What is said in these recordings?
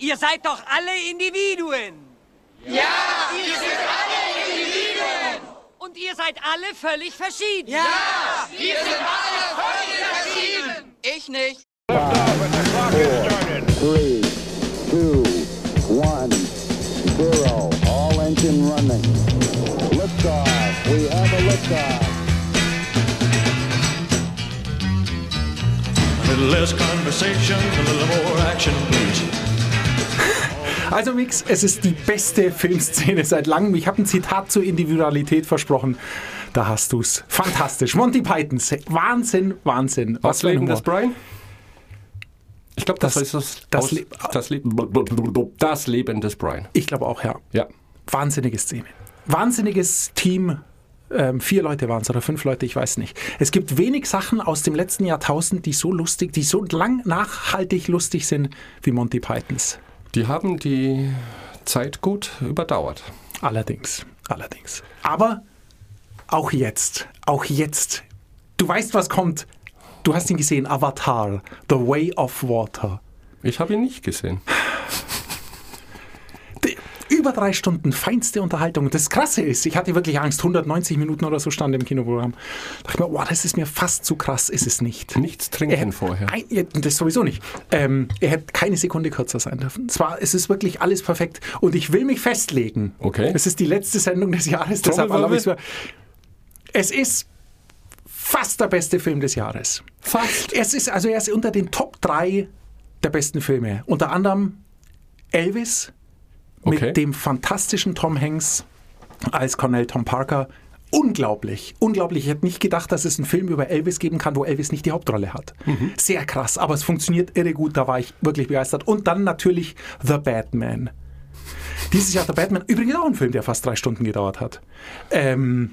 Ihr seid doch alle Individuen. Ja, wir sind alle Individuen. Und ihr seid alle völlig verschieden. Ja, wir sind alle völlig verschieden. Ich nicht. Three, two, one, zero. All engine running. Liftoff. We have a liftoff. A little less conversation, a little more action, please. Also Mix, es ist die beste Filmszene seit langem. Ich habe ein Zitat zur Individualität versprochen. Da hast du's. Fantastisch. Monty Python. Wahnsinn, Wahnsinn. Was ein Leben des Brian? Ich glaube, das, Das- ist das, das aus- Le- das, Leben, das Leben des Brian. Ich glaube auch, ja. Ja. Wahnsinnige Szene. Wahnsinniges Team. Ähm, vier Leute waren es oder fünf Leute, ich weiß nicht. Es gibt wenig Sachen aus dem letzten Jahrtausend, die so lustig, die so lang nachhaltig lustig sind wie Monty Pythons. Die haben die Zeit gut überdauert. Allerdings, allerdings. Aber auch jetzt, auch jetzt, du weißt, was kommt. Du hast ihn gesehen, Avatar, The Way of Water. Ich habe ihn nicht gesehen. Über drei Stunden feinste Unterhaltung. Das Krasse ist, ich hatte wirklich Angst, 190 Minuten oder so stand im Kinoprogramm. Da dachte ich mir, wow, das ist mir fast zu krass, ist es nicht. Nichts Er trinken hätte vorher. Ein, das sowieso nicht. Ähm, er hätte keine Sekunde kürzer sein dürfen. Es, war, es ist wirklich alles perfekt. Und ich will mich festlegen. Okay. Es ist die letzte Sendung des Jahres, deshalb erlaube ich es mir. Es ist fast der beste Film des Jahres. Fast. Es ist, also er ist unter den Top 3 der besten Filme. Unter anderem Elvis Okay. mit dem fantastischen Tom Hanks als Cornell Tom Parker. Unglaublich, unglaublich. Ich hätte nicht gedacht, dass es einen Film über Elvis geben kann, wo Elvis nicht die Hauptrolle hat. Sehr krass, aber es funktioniert irre gut, da war ich wirklich begeistert. Und dann natürlich The Batman. Dieses Jahr The Batman, übrigens auch ein Film, der fast drei Stunden gedauert hat. Ähm,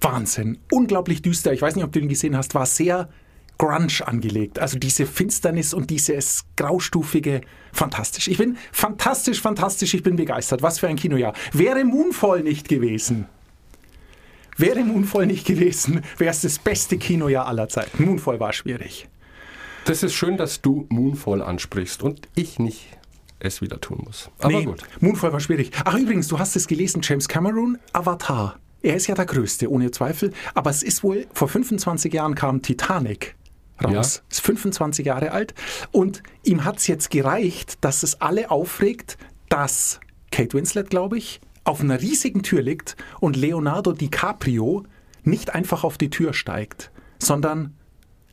Wahnsinn, unglaublich düster. Ich weiß nicht, ob du ihn gesehen hast, war sehr Grunge angelegt. Also diese Finsternis und dieses graustufige, fantastisch. Ich bin fantastisch, fantastisch, ich bin begeistert. Was für ein Kinojahr. Wäre Moonfall nicht gewesen, wäre Moonfall nicht gewesen, wäre es das beste Kinojahr aller Zeiten. Moonfall war schwierig. Das ist schön, dass du Moonfall ansprichst und ich nicht es wieder tun muss. Aber Nee, gut. Moonfall war schwierig. Ach übrigens, du hast es gelesen, James Cameron, Avatar. Er ist ja der Größte, ohne Zweifel. Aber es ist wohl, vor 25 Jahren kam Titanic raus. Ja. Ist 25 Jahre alt. Und ihm hat es jetzt gereicht, dass es alle aufregt, dass Kate Winslet, glaube ich, auf einer riesigen Tür liegt und Leonardo DiCaprio nicht einfach auf die Tür steigt, sondern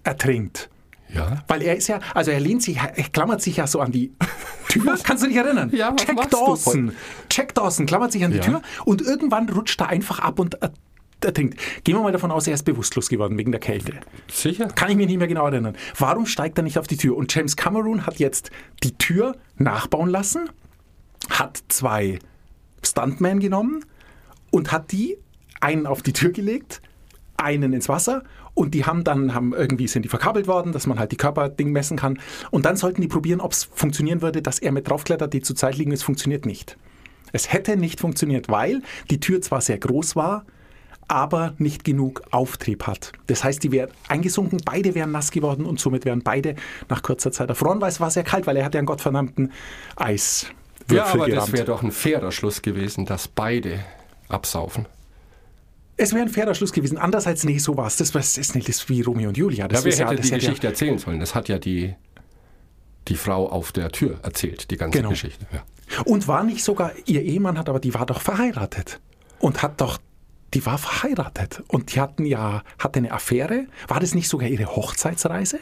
ertrinkt. Ja. Weil er ist ja, also er lehnt sich, er klammert sich ja so an die Tür. Kannst du dich erinnern? Ja, Jack Dawson. Jack Dawson klammert sich an die Ja. Tür und irgendwann rutscht er einfach ab und er-. Gehen wir mal davon aus, er ist bewusstlos geworden wegen der Kälte. Sicher? Kann ich mich nicht mehr genau erinnern. Warum steigt er nicht auf die Tür? Und James Cameron hat jetzt die Tür nachbauen lassen, hat zwei Stuntmen genommen und hat die einen auf die Tür gelegt, einen ins Wasser und die haben dann haben irgendwie sind die verkabelt worden, dass man halt die Körperding messen kann und dann sollten die probieren, ob es funktionieren würde, dass er mit draufklettert, die zu Zeit liegen, es funktioniert nicht. Es hätte nicht funktioniert, weil die Tür zwar sehr groß war, aber nicht genug Auftrieb hat. Das heißt, die wären eingesunken, beide wären nass geworden und somit wären beide nach kurzer Zeit erfroren, weil es war sehr kalt, weil er hat ja einen gottverdammten Eiswürfel Ja, aber das gerammt. wäre doch ein fairer Schluss gewesen, dass beide absaufen. Es wäre ein fairer Schluss gewesen. Andererseits, nee, so war es. Das das ist nicht das wie Romeo und Julia. Das Ja, wer ist ja, hätte das die hätte Geschichte ja, erzählen sollen? Das hat ja die, die Frau auf der Tür erzählt, die ganze Genau. Geschichte. Ja. Und war nicht sogar, ihr Ehemann hat, aber die war doch verheiratet. Und hat doch, die war verheiratet. Und die hatten ja, hatte eine Affäre. War das nicht sogar ihre Hochzeitsreise?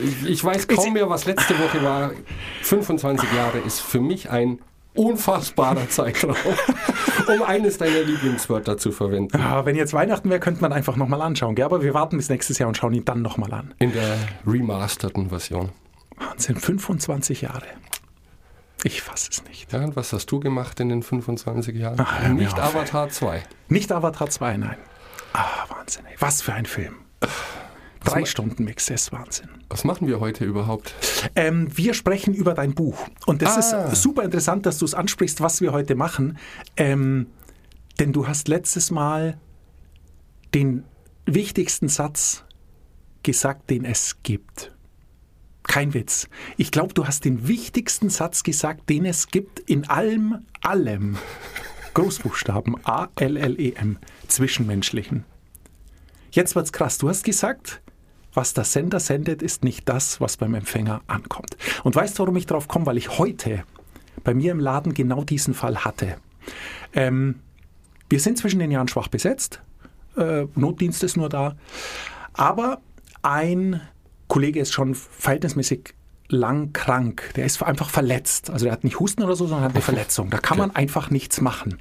Ich, ich weiß kaum mehr, was letzte Woche war. 25 Jahre ist für mich ein unfassbarer Zeitraum, um eines deiner Lieblingswörter zu verwenden. Ja, wenn jetzt Weihnachten wäre, könnte man einfach nochmal anschauen. Gell? Aber wir warten bis nächstes Jahr und schauen ihn dann nochmal an. In der remasterten Version. Wahnsinn, 25 Jahre. Ich fasse es nicht. Ja, und was hast du gemacht in den 25 Jahren? Ach, mir Nicht auf, Avatar 2. Nicht Avatar 2, nein. Ah, Wahnsinn. Ey. Was für ein Film. Drei ma- Stunden Mix, das ist Wahnsinn. Was machen wir heute überhaupt? Ähm, wir sprechen über dein Buch. Und das Ah. ist super interessant, dass du es ansprichst, was wir heute machen. Ähm, denn du hast letztes Mal den wichtigsten Satz gesagt, den es gibt. Kein Witz. Ich glaube, du hast den wichtigsten Satz gesagt, den es gibt in allem, allem. Großbuchstaben A-L-L-E-M, zwischenmenschlichen. Jetzt wird's krass. Du hast gesagt, was der Sender sendet, ist nicht das, was beim Empfänger ankommt. Und weißt du, warum ich drauf komme? Weil ich heute bei mir im Laden genau diesen Fall hatte. Ähm, wir sind zwischen den Jahren schwach besetzt. Äh, Notdienst ist nur da. Aber ein Kollege ist schon verhältnismäßig lang krank. Der ist einfach verletzt. Also der hat nicht Husten oder so, sondern hat eine Verletzung. Da kann man einfach nichts machen.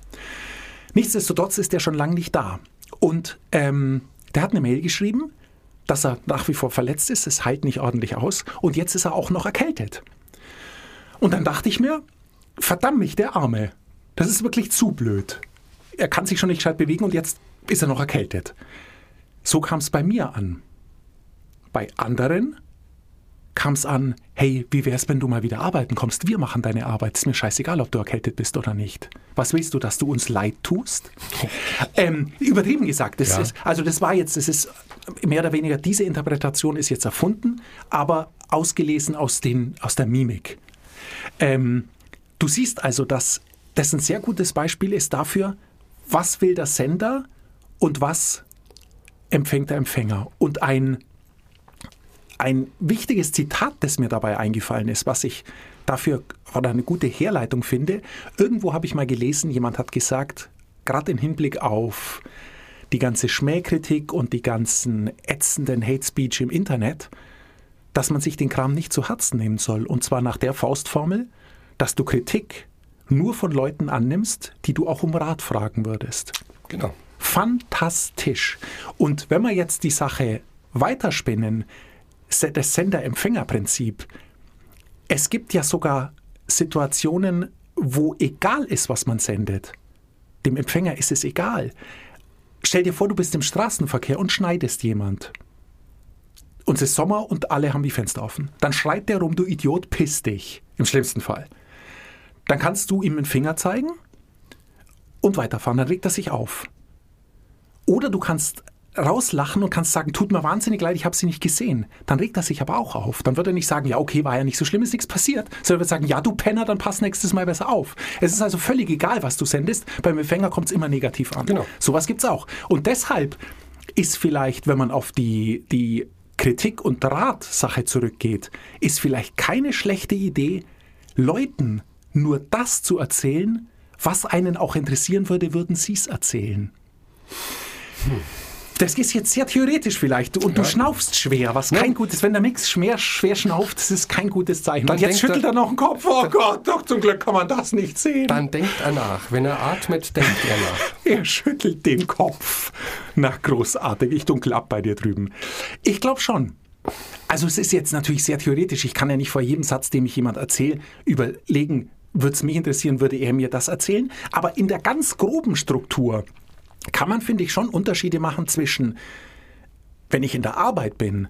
Nichtsdestotrotz ist der schon lange nicht da. Und ähm, der hat eine Mail geschrieben, dass er nach wie vor verletzt ist. Es heilt nicht ordentlich aus. Und jetzt ist er auch noch erkältet. Und dann dachte ich mir, verdammt mich, der Arme. Das ist wirklich zu blöd. Er kann sich schon nicht gescheit bewegen und jetzt ist er noch erkältet. So kam es bei mir an. Bei anderen kam es an, hey, wie wär's, wenn du mal wieder arbeiten kommst? Wir machen deine Arbeit. Ist mir scheißegal, ob du erkältet bist oder nicht. Was willst du, dass du uns leid tust? ähm, übertrieben gesagt. Das Ja. ist, also das war jetzt, das ist mehr oder weniger, diese Interpretation ist jetzt erfunden, aber ausgelesen aus, den, aus der Mimik. Ähm, du siehst also, dass das ein sehr gutes Beispiel ist dafür, was will der Sender und was empfängt der Empfänger. Und ein, ein wichtiges Zitat, das mir dabei eingefallen ist, was ich dafür oder eine gute Herleitung finde, irgendwo habe ich mal gelesen, jemand hat gesagt, gerade im Hinblick auf die ganze Schmähkritik und die ganzen ätzenden Hate Speech im Internet, dass man sich den Kram nicht zu Herzen nehmen soll. Und zwar nach der Faustformel, dass du Kritik nur von Leuten annimmst, die du auch um Rat fragen würdest. Genau. Fantastisch. Und wenn wir jetzt die Sache weiterspinnen, das Sender-Empfänger-Prinzip, es gibt ja sogar Situationen, wo egal ist, was man sendet. Dem Empfänger ist es egal. Stell dir vor, du bist im Straßenverkehr und schneidest jemand. Und es ist Sommer und alle haben die Fenster offen. Dann schreit der rum, du Idiot, piss dich. Im schlimmsten Fall. Dann kannst du ihm den Finger zeigen und weiterfahren. Dann regt er sich auf. Oder du kannst rauslachen und kannst sagen, tut mir wahnsinnig leid, ich habe sie nicht gesehen. Dann regt er sich aber auch auf. Dann wird er nicht sagen, ja, okay, war ja nicht so schlimm, ist nichts passiert. Sondern wird sagen, ja, du Penner, dann pass nächstes Mal besser auf. Es ist also völlig egal, was du sendest. Beim Empfänger kommt es immer negativ an. Genau. Sowas gibt's auch. Und deshalb ist vielleicht, wenn man auf die, die Kritik- und Ratsache zurückgeht, ist vielleicht keine schlechte Idee, Leuten nur das zu erzählen, was einen auch interessieren würde, würden sie es erzählen. Das ist jetzt sehr theoretisch vielleicht und du schnaufst schwer, was kein gutes, wenn der Mix schwer, schwer schnauft, das ist kein gutes Zeichen. Dann und jetzt schüttelt er- er noch den Kopf, oh Gott, doch zum Glück kann man das nicht sehen. Dann denkt er nach. Wenn er atmet, denkt er nach. Er schüttelt den Kopf. Na, großartig. Ich dunkel ab bei dir drüben. Ich glaube schon. Also es ist jetzt natürlich sehr theoretisch. Ich kann ja nicht vor jedem Satz, dem ich jemand erzähle, überlegen, würde es mich interessieren, würde er mir das erzählen. Aber in der ganz groben Struktur kann man, finde ich, schon Unterschiede machen zwischen, wenn ich in der Arbeit bin,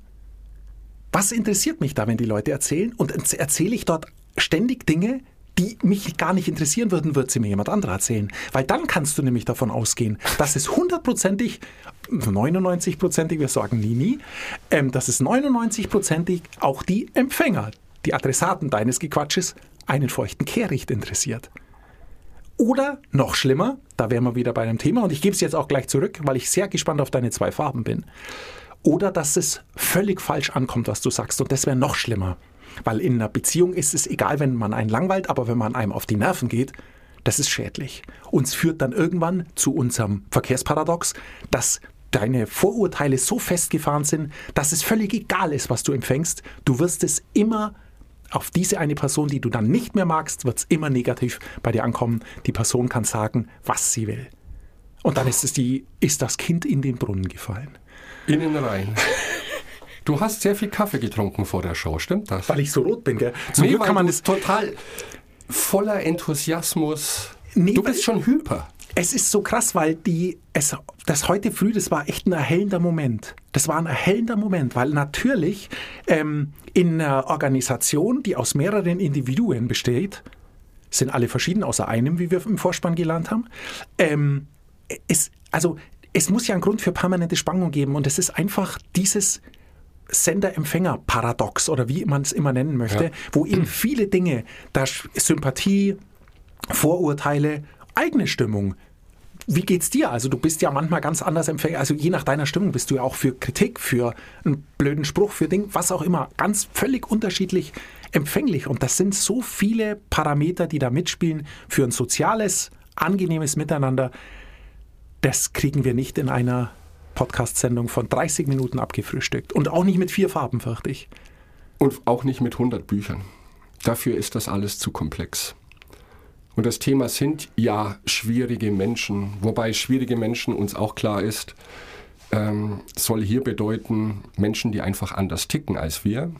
was interessiert mich da, wenn die Leute erzählen? Und erzähle ich dort ständig Dinge, die mich gar nicht interessieren würden, wird sie mir jemand anderer erzählen. Weil dann kannst du nämlich davon ausgehen, dass es hundertprozentig, 99-prozentig, wir sagen nie, nie, ähm, dass es 99-prozentig auch die Empfänger, die Adressaten deines Gequatsches, einen feuchten Kehricht interessiert. Oder noch schlimmer, da wären wir wieder bei einem Thema und ich gebe es jetzt auch gleich zurück, weil ich sehr gespannt auf deine zwei Farben bin. Oder dass es völlig falsch ankommt, was du sagst und das wäre noch schlimmer. Weil in einer Beziehung ist es egal, wenn man einen langweilt, aber wenn man einem auf die Nerven geht, das ist schädlich. Uns führt dann irgendwann zu unserem Verkehrsparadox, dass deine Vorurteile so festgefahren sind, dass es völlig egal ist, was du empfängst. Du wirst es immer auf diese eine Person, die du dann nicht mehr magst, wird es immer negativ bei dir ankommen. Die Person kann sagen, was sie will. Und dann ist es die, ist das Kind in den Brunnen gefallen. Innen rein. Du hast sehr viel Kaffee getrunken vor der Show, stimmt das? Weil ich so rot bin, gell? Zum Nee, Glück kann man das. total voller Enthusiasmus. Nee, du bist schon hyper. Es ist so krass, weil die, es, das heute früh, das war echt ein erhellender Moment. Das war ein erhellender Moment, weil natürlich ähm, in einer Organisation, die aus mehreren Individuen besteht, sind alle verschieden, außer einem, wie wir im Vorspann gelernt haben. Ähm, es, also, es muss ja einen Grund für permanente Spannung geben und es ist einfach dieses Sender-Empfänger-Paradox oder wie man es immer nennen möchte, Ja. wo eben viele Dinge, da Sympathie, Vorurteile, eigene Stimmung. Wie geht's dir? Also du bist ja manchmal ganz anders Empfänger. Also je nach deiner Stimmung bist du ja auch für Kritik, für einen blöden Spruch, für Ding, was auch immer, ganz völlig unterschiedlich empfänglich. Und das sind so viele Parameter, die da mitspielen für ein soziales, angenehmes Miteinander. Das kriegen wir nicht in einer Podcast-Sendung von 30 Minuten abgefrühstückt. Und auch nicht mit vier Farben, fürchte ich. Und auch nicht mit 100 Büchern. Dafür ist das alles zu komplex. Und das Thema sind ja schwierige Menschen, wobei schwierige Menschen uns auch klar ist, ähm, soll hier bedeuten Menschen, die einfach anders ticken als wir,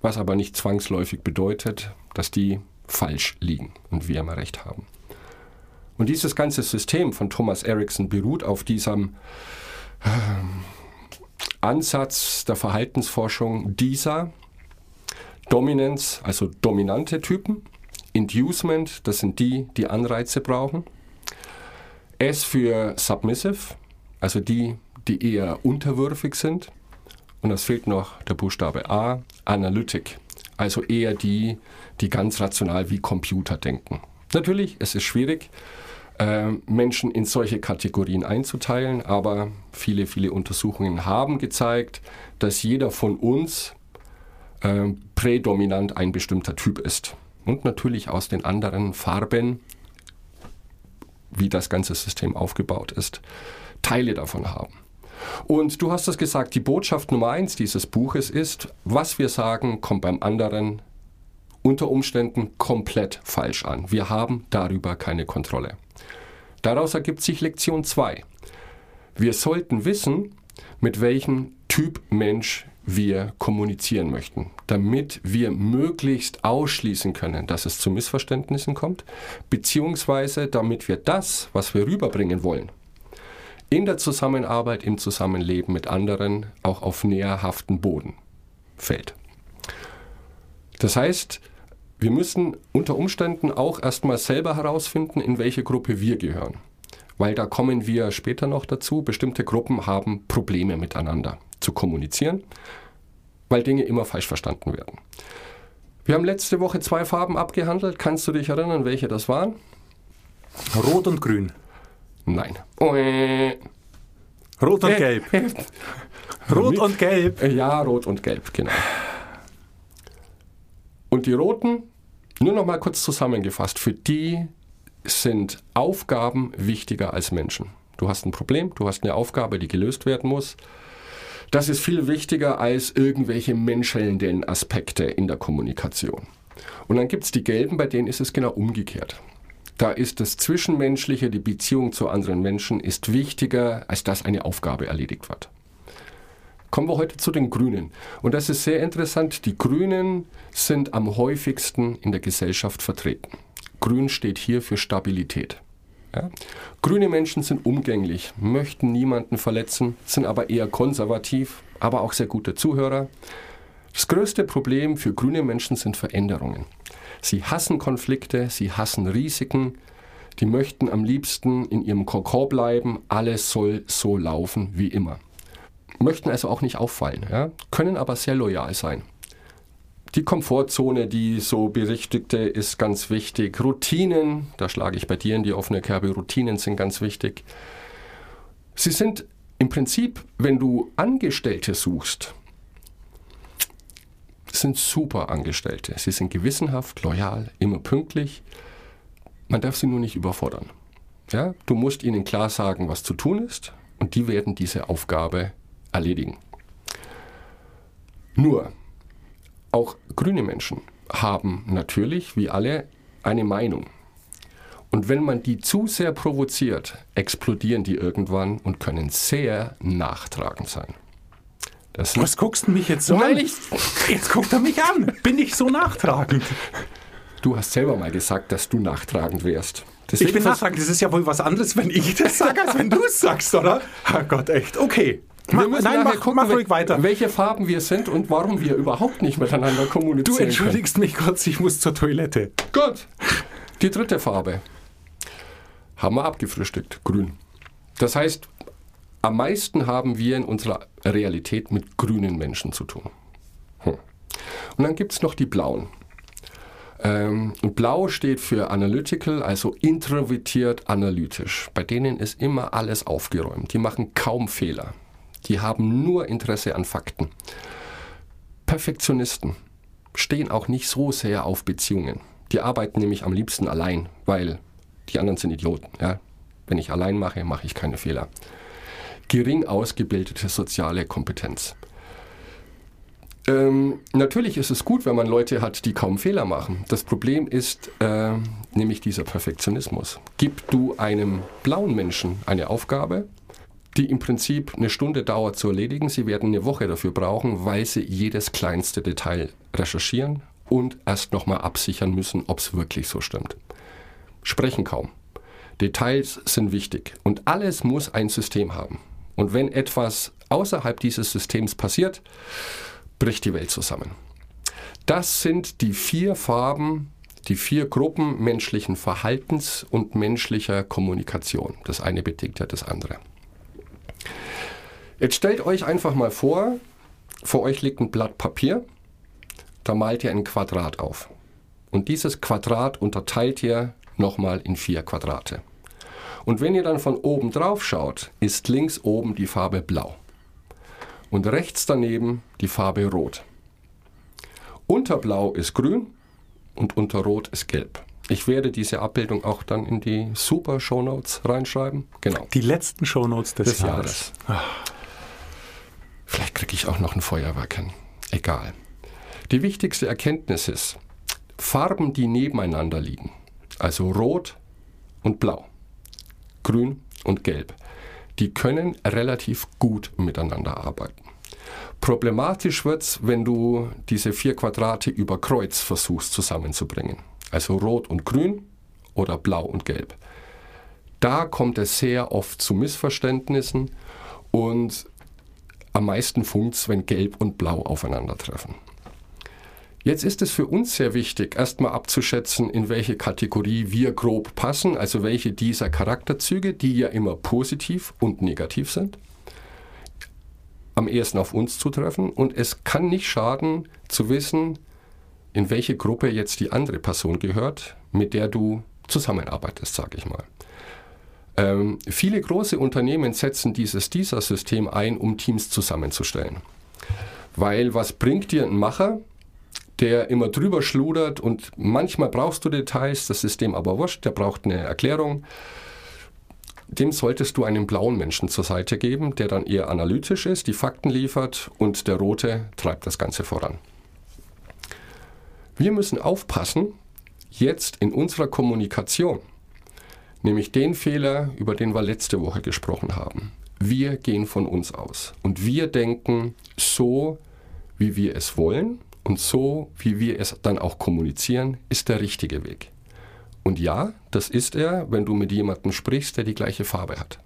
was aber nicht zwangsläufig bedeutet, dass die falsch liegen und wir immer recht haben. Und dieses ganze System von Thomas Erickson beruht auf diesem Ansatz der Verhaltensforschung dieser Dominance, also dominante Typen, Inducement, das sind die, die Anreize brauchen. S für Submissive, also die, die eher unterwürfig sind. Und es fehlt noch der Buchstabe A, Analytic, also eher die, die ganz rational wie Computer denken. Natürlich, es ist schwierig, äh, Menschen in solche Kategorien einzuteilen, aber viele, viele Untersuchungen haben gezeigt, dass jeder von uns äh, prädominant ein bestimmter Typ ist. Und natürlich aus den anderen Farben, wie das ganze System aufgebaut ist, Teile davon haben. Und du hast es gesagt, die Botschaft Nummer eins dieses Buches ist, was wir sagen, kommt beim anderen unter Umständen komplett falsch an. Wir haben darüber keine Kontrolle. Daraus ergibt sich Lektion 2. Wir sollten wissen, mit welchem Typ Mensch wir kommunizieren möchten, damit wir möglichst ausschließen können, dass es zu Missverständnissen kommt, beziehungsweise damit wir das, was wir rüberbringen wollen, in der Zusammenarbeit, im Zusammenleben mit anderen auch auf näherhaften Boden fällt. Das heißt, wir müssen unter Umständen auch erstmal selber herausfinden, in welche Gruppe wir gehören. Weil da kommen wir später noch dazu. Bestimmte Gruppen haben Probleme miteinander zu kommunizieren, weil Dinge immer falsch verstanden werden. Wir haben letzte Woche zwei Farben abgehandelt. Kannst du dich erinnern, welche das waren? Rot und Grün. Nein. Äh, Rot und Gelb. Rot und Gelb. Ja, rot und gelb, genau. Und die roten, nur noch mal kurz zusammengefasst, für die sind Aufgaben wichtiger als Menschen. Du hast ein Problem, du hast eine Aufgabe, die gelöst werden muss. Das ist viel wichtiger als irgendwelche menschelnden Aspekte in der Kommunikation. Und dann gibt es die Gelben, bei denen ist es genau umgekehrt. Da ist das Zwischenmenschliche, die Beziehung zu anderen Menschen, ist wichtiger, als dass eine Aufgabe erledigt wird. Kommen wir heute zu den Grünen. Und das ist sehr interessant. Die Grünen sind am häufigsten in der Gesellschaft vertreten. Grün steht hier für Stabilität. Ja? Grüne Menschen sind umgänglich, möchten niemanden verletzen, sind aber eher konservativ, aber auch sehr gute Zuhörer. Das größte Problem für grüne Menschen sind Veränderungen. Sie hassen Konflikte, sie hassen Risiken, die möchten am liebsten in ihrem Kokon bleiben, alles soll so laufen wie immer. Möchten also auch nicht auffallen, ja? können aber sehr loyal sein. Die Komfortzone, die so berichtigte, ist ganz wichtig. Routinen, da schlage ich bei dir in die offene Kerbe, Routinen sind ganz wichtig. Sie sind im Prinzip, wenn du Angestellte suchst, sind super Angestellte. Sie sind gewissenhaft, loyal, immer pünktlich. Man darf sie nur nicht überfordern. Ja? Du musst ihnen klar sagen, was zu tun ist, und die werden diese Aufgabe erledigen. Nur, auch grüne Menschen haben natürlich, wie alle, eine Meinung. Und wenn man die zu sehr provoziert, explodieren die irgendwann und können sehr nachtragend sein. Das Was guckst du mich jetzt so Nein, an? ich- Jetzt guckt er mich an. Bin ich so nachtragend? Du hast selber mal gesagt, dass du nachtragend wärst. Ich Deswegen bin vers- nachtragend. Das ist ja wohl was anderes, wenn ich das sage, als wenn du es sagst, oder? Herrgott, echt. Okay. Wir Mach, müssen nein, mach, gucken, mach ruhig weiter. welche Farben wir sind und warum wir überhaupt nicht miteinander Du kommunizieren entschuldigst mich kurz, ich muss zur Toilette. können. Gut. Die dritte Farbe haben wir abgefrühstückt. Grün. Das heißt, am meisten haben wir in unserer Realität mit grünen Menschen zu tun. Hm. Und dann gibt es noch die blauen. Ähm, Blau steht für analytical, also introvertiert analytisch. Bei denen ist immer alles aufgeräumt. Die machen kaum Fehler. Die haben nur Interesse an Fakten. Perfektionisten stehen auch nicht so sehr auf Beziehungen. Die arbeiten nämlich am liebsten allein, weil die anderen sind Idioten. Ja? Wenn ich allein mache, mache ich keine Fehler. Gering ausgebildete soziale Kompetenz. Ähm, natürlich ist es gut, wenn man Leute hat, die kaum Fehler machen. Das Problem ist äh, nämlich dieser Perfektionismus. Gib du einem blauen Menschen eine Aufgabe, die im Prinzip eine Stunde dauert zu erledigen. Sie werden eine Woche dafür brauchen, weil sie jedes kleinste Detail recherchieren und erst nochmal absichern müssen, ob es wirklich so stimmt. Sprechen kaum. Details sind wichtig und alles muss ein System haben. Und wenn etwas außerhalb dieses Systems passiert, bricht die Welt zusammen. Das sind die vier Farben, die vier Gruppen menschlichen Verhaltens und menschlicher Kommunikation. Das eine bedingt ja das andere. Jetzt stellt euch einfach mal vor, vor euch liegt ein Blatt Papier, da malt ihr ein Quadrat auf. Und dieses Quadrat unterteilt ihr nochmal in vier Quadrate. Und wenn ihr dann von oben drauf schaut, ist links oben die Farbe blau und rechts daneben die Farbe Rot. Unter Blau ist Grün und unter Rot ist Gelb. Ich werde diese Abbildung auch dann in die super Shownotes reinschreiben. Genau. Die letzten Shownotes des, Des Jahres. Jahres. Vielleicht kriege ich auch noch ein Feuerwerk hin. Egal. Die wichtigste Erkenntnis ist, Farben, die nebeneinander liegen, also Rot und Blau, Grün und Gelb, die können relativ gut miteinander arbeiten. Problematisch wird es, wenn du diese vier Quadrate über Kreuz versuchst zusammenzubringen. Also Rot und Grün oder Blau und Gelb. Da kommt es sehr oft zu Missverständnissen und am meisten funkt wenn Gelb und Blau aufeinandertreffen. Jetzt ist es für uns sehr wichtig, erstmal abzuschätzen, in welche Kategorie wir grob passen, also welche dieser Charakterzüge, die ja immer positiv und negativ sind, am ehesten auf uns zutreffen. Und es kann nicht schaden zu wissen, in welche Gruppe jetzt die andere Person gehört, mit der du zusammenarbeitest, sage ich mal. Ähm, viele große Unternehmen setzen dieses dieser System ein, um Teams zusammenzustellen. Weil was bringt dir ein Macher, der immer drüber schludert und manchmal brauchst du Details, das System aber wurscht, der braucht eine Erklärung. Dem solltest du einen blauen Menschen zur Seite geben, der dann eher analytisch ist, die Fakten liefert und der rote treibt das Ganze voran. Wir müssen aufpassen, jetzt in unserer Kommunikation, nämlich den Fehler, über den wir letzte Woche gesprochen haben. Wir gehen von uns aus und wir denken so, wie wir es wollen und so, wie wir es dann auch kommunizieren, ist der richtige Weg. Und ja, das ist er, wenn du mit jemandem sprichst, der die gleiche Farbe hat.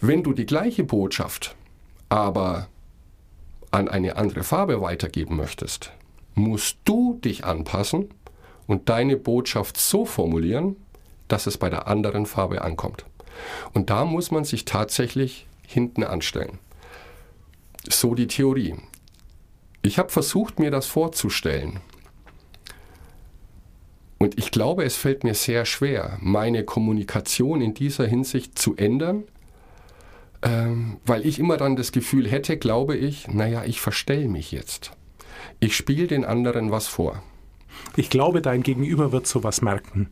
Wenn du die gleiche Botschaft aber an eine andere Farbe weitergeben möchtest, musst du dich anpassen und deine Botschaft so formulieren, dass es bei der anderen Farbe ankommt. Und da muss man sich tatsächlich hinten anstellen. So die Theorie. Ich habe versucht, mir das vorzustellen. Und ich glaube, es fällt mir sehr schwer, meine Kommunikation in dieser Hinsicht zu ändern, ähm, weil ich immer dann das Gefühl hätte, glaube ich, naja, ich verstelle mich jetzt. Ich spiele den anderen was vor. Ich glaube, dein Gegenüber wird sowas merken.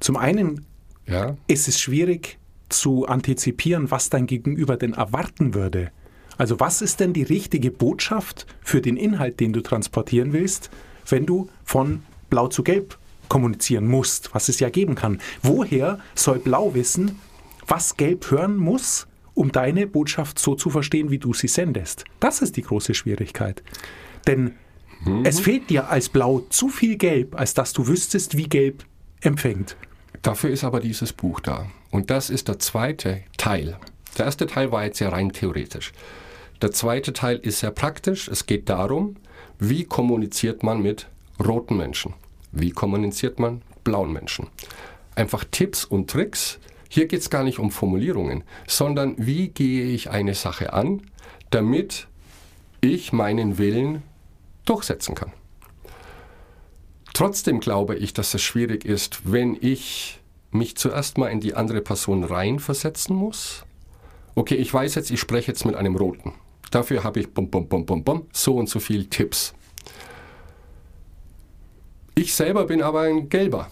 Zum einen Ja? ist es schwierig zu antizipieren, was dein Gegenüber denn erwarten würde. Also was ist denn die richtige Botschaft für den Inhalt, den du transportieren willst, wenn du von Blau zu Gelb kommunizieren musst, was es ja geben kann. Woher soll Blau wissen, was Gelb hören muss, um deine Botschaft so zu verstehen, wie du sie sendest? Das ist die große Schwierigkeit. Denn es fehlt dir als Blau zu viel Gelb, als dass du wüsstest, wie Gelb empfängt. Dafür ist aber dieses Buch da. Und das ist der zweite Teil. Der erste Teil war jetzt sehr rein theoretisch. Der zweite Teil ist sehr praktisch. Es geht darum, wie kommuniziert man mit roten Menschen? Wie kommuniziert man mit blauen Menschen? Einfach Tipps und Tricks, Hier geht es gar nicht um Formulierungen, sondern wie gehe ich eine Sache an, damit ich meinen Willen durchsetzen kann. Trotzdem glaube ich, dass es schwierig ist, wenn ich mich zuerst mal in die andere Person reinversetzen muss. Okay, ich weiß jetzt, ich spreche jetzt mit einem Roten. Dafür habe ich bum, bum, bum, bum, bum, so und so viel Tipps. Ich selber bin aber ein Gelber.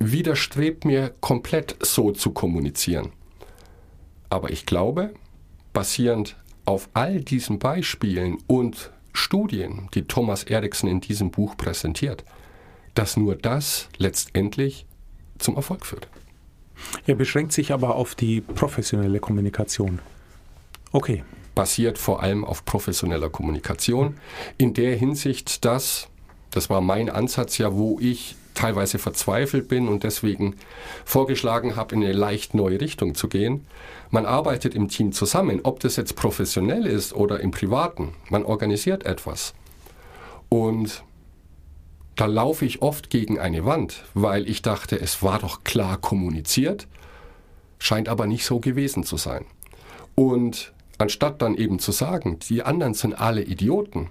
Widerstrebt mir komplett so zu kommunizieren. Aber ich glaube, basierend auf all diesen Beispielen und Studien, die Thomas Erikson in diesem Buch präsentiert, dass nur das letztendlich zum Erfolg führt. Er beschränkt sich aber auf die professionelle Kommunikation. Okay. Basiert vor allem auf professioneller Kommunikation. In der Hinsicht, dass, das war mein Ansatz ja, wo ich teilweise verzweifelt bin und deswegen vorgeschlagen habe, in eine leicht neue Richtung zu gehen. Man arbeitet im Team zusammen, ob das jetzt professionell ist oder im privaten. Man organisiert etwas. Und da laufe ich oft gegen eine Wand, weil ich dachte, es war doch klar kommuniziert, scheint aber nicht so gewesen zu sein. Und anstatt dann eben zu sagen, die anderen sind alle Idioten,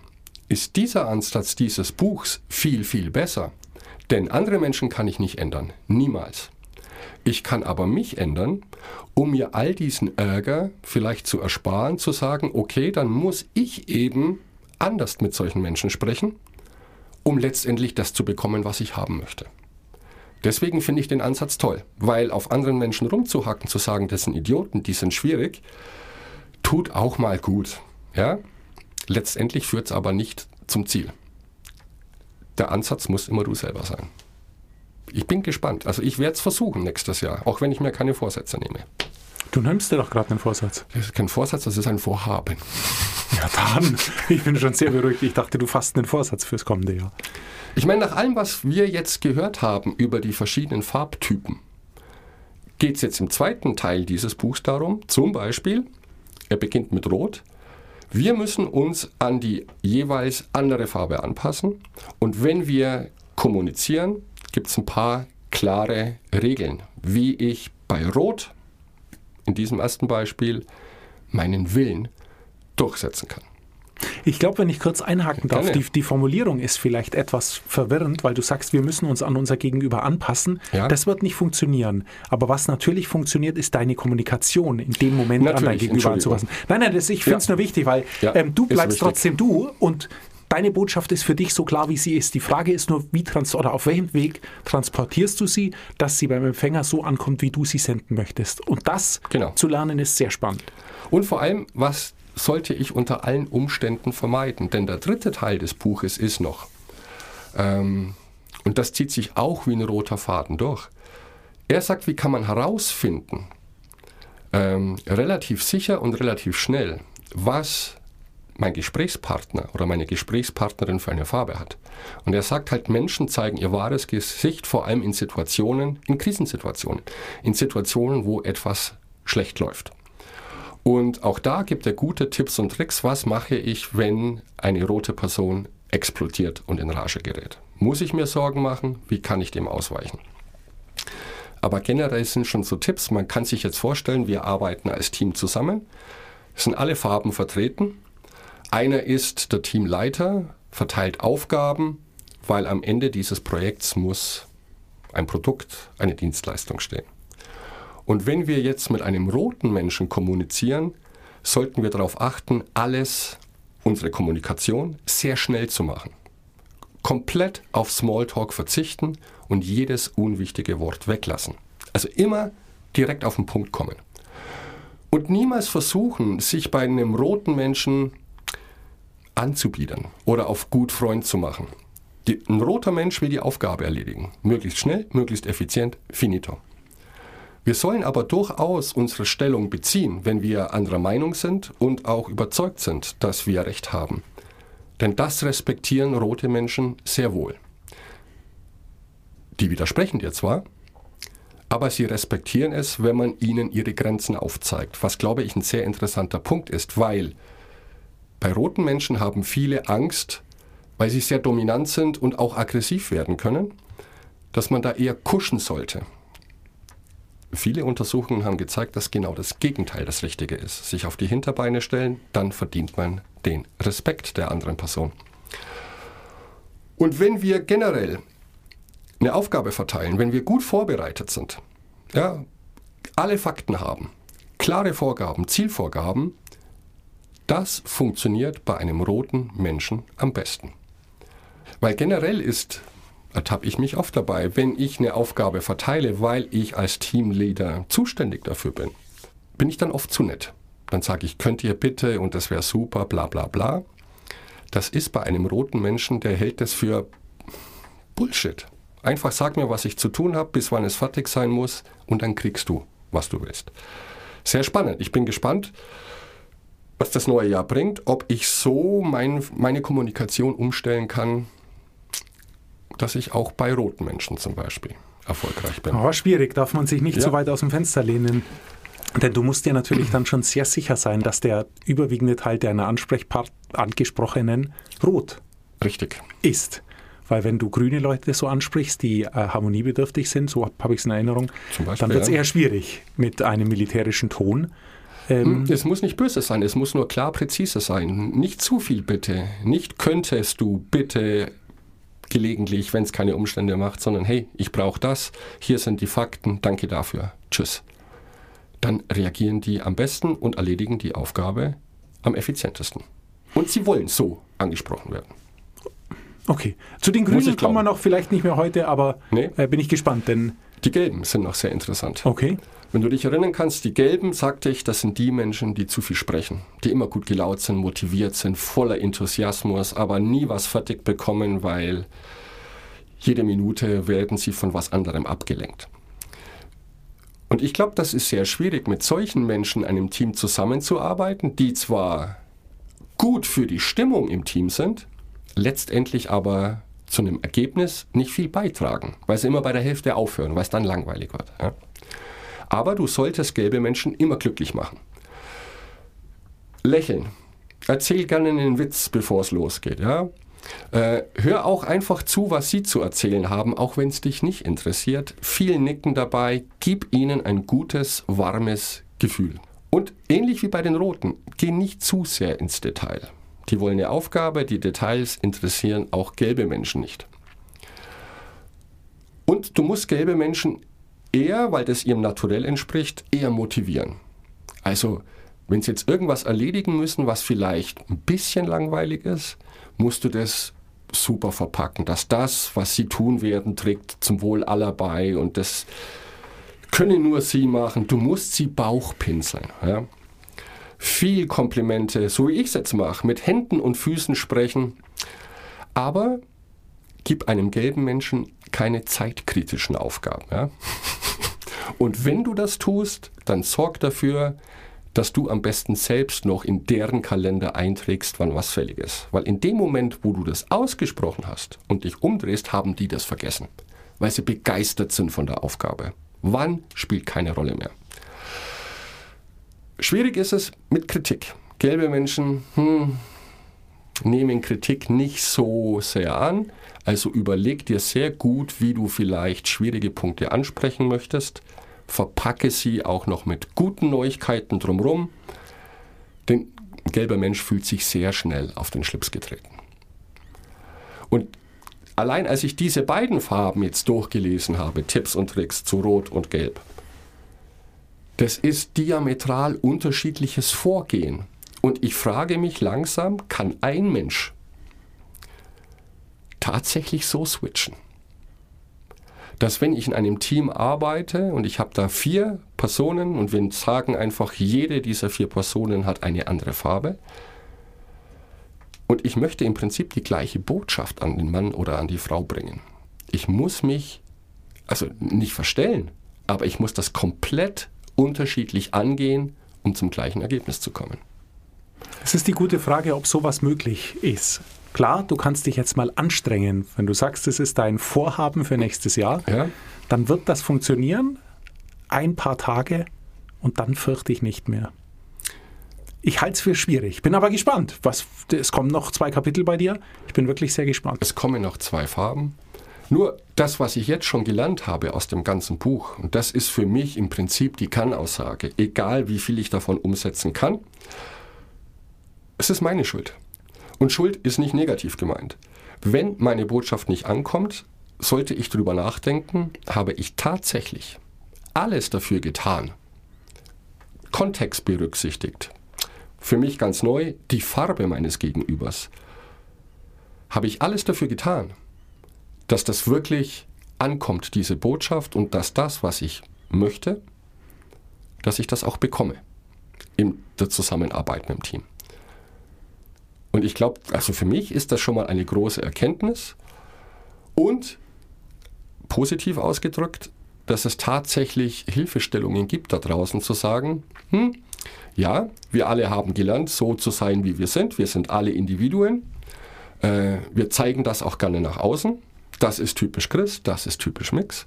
ist dieser Ansatz dieses Buchs viel, viel besser. Denn andere Menschen kann ich nicht ändern. Niemals. Ich kann aber mich ändern, um mir all diesen Ärger vielleicht zu ersparen, zu sagen, okay, dann muss ich eben anders mit solchen Menschen sprechen, um letztendlich das zu bekommen, was ich haben möchte. Deswegen finde ich den Ansatz toll, weil auf anderen Menschen rumzuhacken, zu sagen, das sind Idioten, die sind schwierig, tut auch mal gut. Ja? Letztendlich führt es aber nicht zum Ziel der Ansatz muss immer du selber sein. Ich bin gespannt. Also ich werde es versuchen nächstes Jahr, auch wenn ich mir keine Vorsätze nehme. Du nimmst dir doch gerade einen Vorsatz. Das ist kein Vorsatz, das ist ein Vorhaben. Ja, dann. Ich bin schon sehr beruhigt. Ich dachte, du fasst einen Vorsatz fürs kommende Jahr. Ich meine, nach allem, was wir jetzt gehört haben über die verschiedenen Farbtypen, geht es jetzt im zweiten Teil dieses Buchs darum, zum Beispiel, er beginnt mit Rot, wir müssen uns an die jeweils andere Farbe anpassen und wenn wir kommunizieren, gibt es ein paar klare Regeln, wie ich bei Rot, in diesem ersten Beispiel, meinen Willen durchsetzen kann. Ich glaube, wenn ich kurz einhaken darf, die, die, Formulierung ist vielleicht etwas verwirrend, weil du sagst, wir müssen uns an unser Gegenüber anpassen. Ja. Das wird nicht funktionieren. Aber was natürlich funktioniert, ist deine Kommunikation in dem Moment natürlich, an dein Gegenüber anzupassen. Nein, nein, das, ich finde es ja. nur wichtig, weil ja, ähm, du bleibst trotzdem du und deine Botschaft ist für dich so klar, wie sie ist. Die Frage ist nur, wie trans oder auf welchem Weg transportierst du sie, dass sie beim Empfänger so ankommt, wie du sie senden möchtest. Und das genau. zu lernen ist sehr spannend. Und vor allem, was sollte ich unter allen Umständen vermeiden. Denn der dritte Teil des Buches ist noch, ähm, und das zieht sich auch wie ein roter Faden durch. Er sagt, wie kann man herausfinden, ähm, relativ sicher und relativ schnell, was mein Gesprächspartner oder meine Gesprächspartnerin für eine Farbe hat. Und er sagt halt, Menschen zeigen ihr wahres Gesicht vor allem in Situationen, in Krisensituationen, in Situationen, wo etwas schlecht läuft. Und auch da gibt er gute Tipps und Tricks. Was mache ich, wenn eine rote Person explodiert und in Rage gerät? Muss ich mir Sorgen machen? Wie kann ich dem ausweichen? Aber generell sind schon so Tipps. Man kann sich jetzt vorstellen, wir arbeiten als Team zusammen. Es sind alle Farben vertreten. Einer ist der Teamleiter, verteilt Aufgaben, weil am Ende dieses Projekts muss ein Produkt, eine Dienstleistung stehen. Und wenn wir jetzt mit einem roten Menschen kommunizieren, sollten wir darauf achten, alles, unsere Kommunikation, sehr schnell zu machen. Komplett auf Smalltalk verzichten und jedes unwichtige Wort weglassen. Also immer direkt auf den Punkt kommen. Und niemals versuchen, sich bei einem roten Menschen anzubiedern oder auf gut Freund zu machen. Die, ein roter Mensch will die Aufgabe erledigen. Möglichst schnell, möglichst effizient, finito. Wir sollen aber durchaus unsere Stellung beziehen, wenn wir anderer Meinung sind und auch überzeugt sind, dass wir Recht haben. Denn das respektieren rote Menschen sehr wohl. Die widersprechen dir zwar, aber sie respektieren es, wenn man ihnen ihre Grenzen aufzeigt, was glaube ich ein sehr interessanter Punkt ist, weil bei roten Menschen haben viele Angst, weil sie sehr dominant sind und auch aggressiv werden können, dass man da eher kuschen sollte viele Untersuchungen haben gezeigt, dass genau das Gegenteil das Richtige ist. Sich auf die Hinterbeine stellen, dann verdient man den Respekt der anderen Person. Und wenn wir generell eine Aufgabe verteilen, wenn wir gut vorbereitet sind, ja, alle Fakten haben, klare Vorgaben, Zielvorgaben, das funktioniert bei einem roten Menschen am besten. Weil generell ist, ertappe ich mich oft dabei, wenn ich eine Aufgabe verteile, weil ich als Teamleader zuständig dafür bin, bin ich dann oft zu nett. Dann sage ich, könnt ihr bitte und das wäre super, bla bla bla. Das ist bei einem roten Menschen, der hält das für Bullshit. Einfach sag mir, was ich zu tun habe, bis wann es fertig sein muss und dann kriegst du, was du willst. Sehr spannend. Ich bin gespannt, was das neue Jahr bringt, ob ich so mein, meine Kommunikation umstellen kann, dass ich auch bei roten Menschen zum Beispiel erfolgreich bin. Aber schwierig, darf man sich nicht Ja. so weit aus dem Fenster lehnen. Denn du musst dir natürlich dann schon sehr sicher sein, dass der überwiegende Teil deiner Ansprechpart angesprochenen rot Richtig. ist. Weil wenn du grüne Leute so ansprichst, die äh, harmoniebedürftig sind, so habe ich es in Erinnerung, Beispiel, dann wird es eher schwierig mit einem militärischen Ton. Ähm, Es muss nicht böse sein, es muss nur klar präzise sein. Nicht zu viel bitte. Nicht könntest du bitte gelegentlich, wenn es keine Umstände macht, sondern hey, ich brauche das, hier sind die Fakten, danke dafür, tschüss. Dann reagieren die am besten und erledigen die Aufgabe am effizientesten. Und sie wollen so angesprochen werden. Okay. Zu den Grünen kommen wir noch vielleicht nicht mehr heute, aber Nee. äh, bin ich gespannt, denn Die Gelben sind noch sehr interessant. okay. Wenn du dich erinnern kannst, die Gelben, sagte ich, das sind die Menschen, die zu viel sprechen, die immer gut gelaunt sind, motiviert sind, voller Enthusiasmus, aber nie was fertig bekommen, weil jede Minute werden sie von was anderem abgelenkt. Und ich glaube, das ist sehr schwierig, mit solchen Menschen in einem Team zusammenzuarbeiten, die zwar gut für die Stimmung im Team sind, letztendlich aber zu einem Ergebnis nicht viel beitragen, weil sie immer bei der Hälfte aufhören, weil es dann langweilig wird. Ja? Aber du solltest gelbe Menschen immer glücklich machen. Lächeln. Erzähl gerne einen Witz, bevor es losgeht. Ja? Äh, hör auch einfach zu, was sie zu erzählen haben, auch wenn es dich nicht interessiert. Viel Nicken dabei. Gib ihnen ein gutes, warmes Gefühl. Und ähnlich wie bei den Roten, geh nicht zu sehr ins Detail. Die wollen eine Aufgabe, die Details interessieren auch gelbe Menschen nicht. Und du musst gelbe Menschen eher, weil das ihrem Naturell entspricht, eher motivieren. Also, wenn sie jetzt irgendwas erledigen müssen, was vielleicht ein bisschen langweilig ist, musst du das super verpacken, dass das, was sie tun werden, trägt zum Wohl aller bei und das können nur sie machen. Du musst sie Bauchpinseln. Ja? Viel Komplimente, so wie ich es jetzt mache, mit Händen und Füßen sprechen, aber gib einem gelben Menschen keine zeitkritischen Aufgaben. Ja? Und wenn du das tust, dann sorg dafür, dass du am besten selbst noch in deren Kalender einträgst, wann was fällig ist. Weil in dem Moment, wo du das ausgesprochen hast und dich umdrehst, haben die das vergessen, weil sie begeistert sind von der Aufgabe. Wann spielt keine Rolle mehr. Schwierig ist es mit Kritik. Gelbe Menschen hm, nehmen Kritik nicht so sehr an. Also überleg dir sehr gut, wie du vielleicht schwierige Punkte ansprechen möchtest. Verpacke sie auch noch mit guten Neuigkeiten drumherum. Denn gelber Mensch fühlt sich sehr schnell auf den Schlips getreten. Und allein als ich diese beiden Farben jetzt durchgelesen habe, Tipps und Tricks zu Rot und Gelb, das ist diametral unterschiedliches Vorgehen. Und ich frage mich langsam, kann ein Mensch tatsächlich so switchen? Dass wenn ich in einem Team arbeite und ich habe da vier Personen und wir sagen einfach, jede dieser vier Personen hat eine andere Farbe und ich möchte im Prinzip die gleiche Botschaft an den Mann oder an die Frau bringen. Ich muss mich, also nicht verstellen, aber ich muss das komplett unterschiedlich angehen, um zum gleichen Ergebnis zu kommen. Es ist die gute Frage, ob sowas möglich ist. Klar, du kannst dich jetzt mal anstrengen. Wenn du sagst, es ist dein Vorhaben für nächstes Jahr, Ja? dann wird das funktionieren. Ein paar Tage und dann fürchte ich nicht mehr. Ich halte es für schwierig. Bin aber gespannt. Was, es kommen noch zwei Kapitel bei dir. Ich bin wirklich sehr gespannt. Es kommen noch zwei Farben. Nur das, was ich jetzt schon gelernt habe aus dem ganzen Buch, und das ist für mich im Prinzip die Kann-Aussage, egal wie viel ich davon umsetzen kann, es ist meine Schuld. Und Schuld ist nicht negativ gemeint. Wenn meine Botschaft nicht ankommt, sollte ich darüber nachdenken, habe ich tatsächlich alles dafür getan, Kontext berücksichtigt, für mich ganz neu die Farbe meines Gegenübers, habe ich alles dafür getan, dass das wirklich ankommt, diese Botschaft und dass das, was ich möchte, dass ich das auch bekomme in der Zusammenarbeit mit dem Team. Und ich glaube, also für mich ist das schon mal eine große Erkenntnis und positiv ausgedrückt, dass es tatsächlich Hilfestellungen gibt da draußen zu sagen, hm, ja, wir alle haben gelernt, so zu sein, wie wir sind. Wir sind alle Individuen. Äh, wir zeigen das auch gerne nach außen. Das ist typisch Chris, das ist typisch Mix.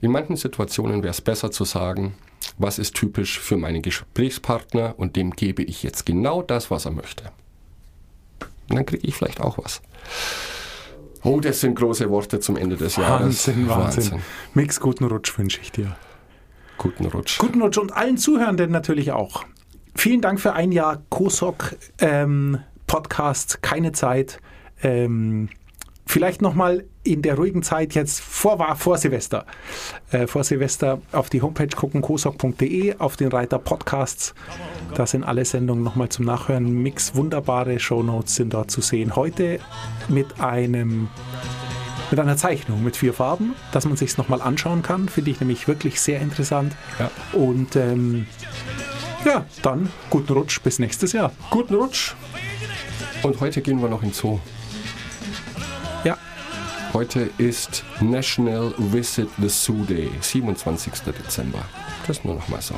In manchen Situationen wäre es besser zu sagen, was ist typisch für meinen Gesprächspartner und dem gebe ich jetzt genau das, was er möchte. Und dann kriege ich vielleicht auch was. Oh, das sind große Worte zum Ende des Jahres. Wahnsinn, Wahnsinn, Wahnsinn. Mix, guten Rutsch wünsche ich dir. Guten Rutsch. Guten Rutsch und allen Zuhörenden natürlich auch. Vielen Dank für ein Jahr COSOC ähm, Podcast, keine Zeit. Ähm, vielleicht nochmal in der ruhigen Zeit jetzt vor, vor Silvester. Äh, vor Silvester auf die Homepage gucken, cosoc.de, auf den Reiter Podcasts. Da sind alle Sendungen nochmal zum Nachhören. Mix wunderbare Shownotes sind dort zu sehen. Heute mit einem mit einer Zeichnung mit vier Farben, dass man sich es nochmal anschauen kann. Finde ich nämlich wirklich sehr interessant. Ja. Und ähm, ja, dann guten Rutsch bis nächstes Jahr. Guten Rutsch. Und heute gehen wir noch in Zoo. Heute ist National Visit the Zoo Day, 27. Dezember. Das nur noch mal so.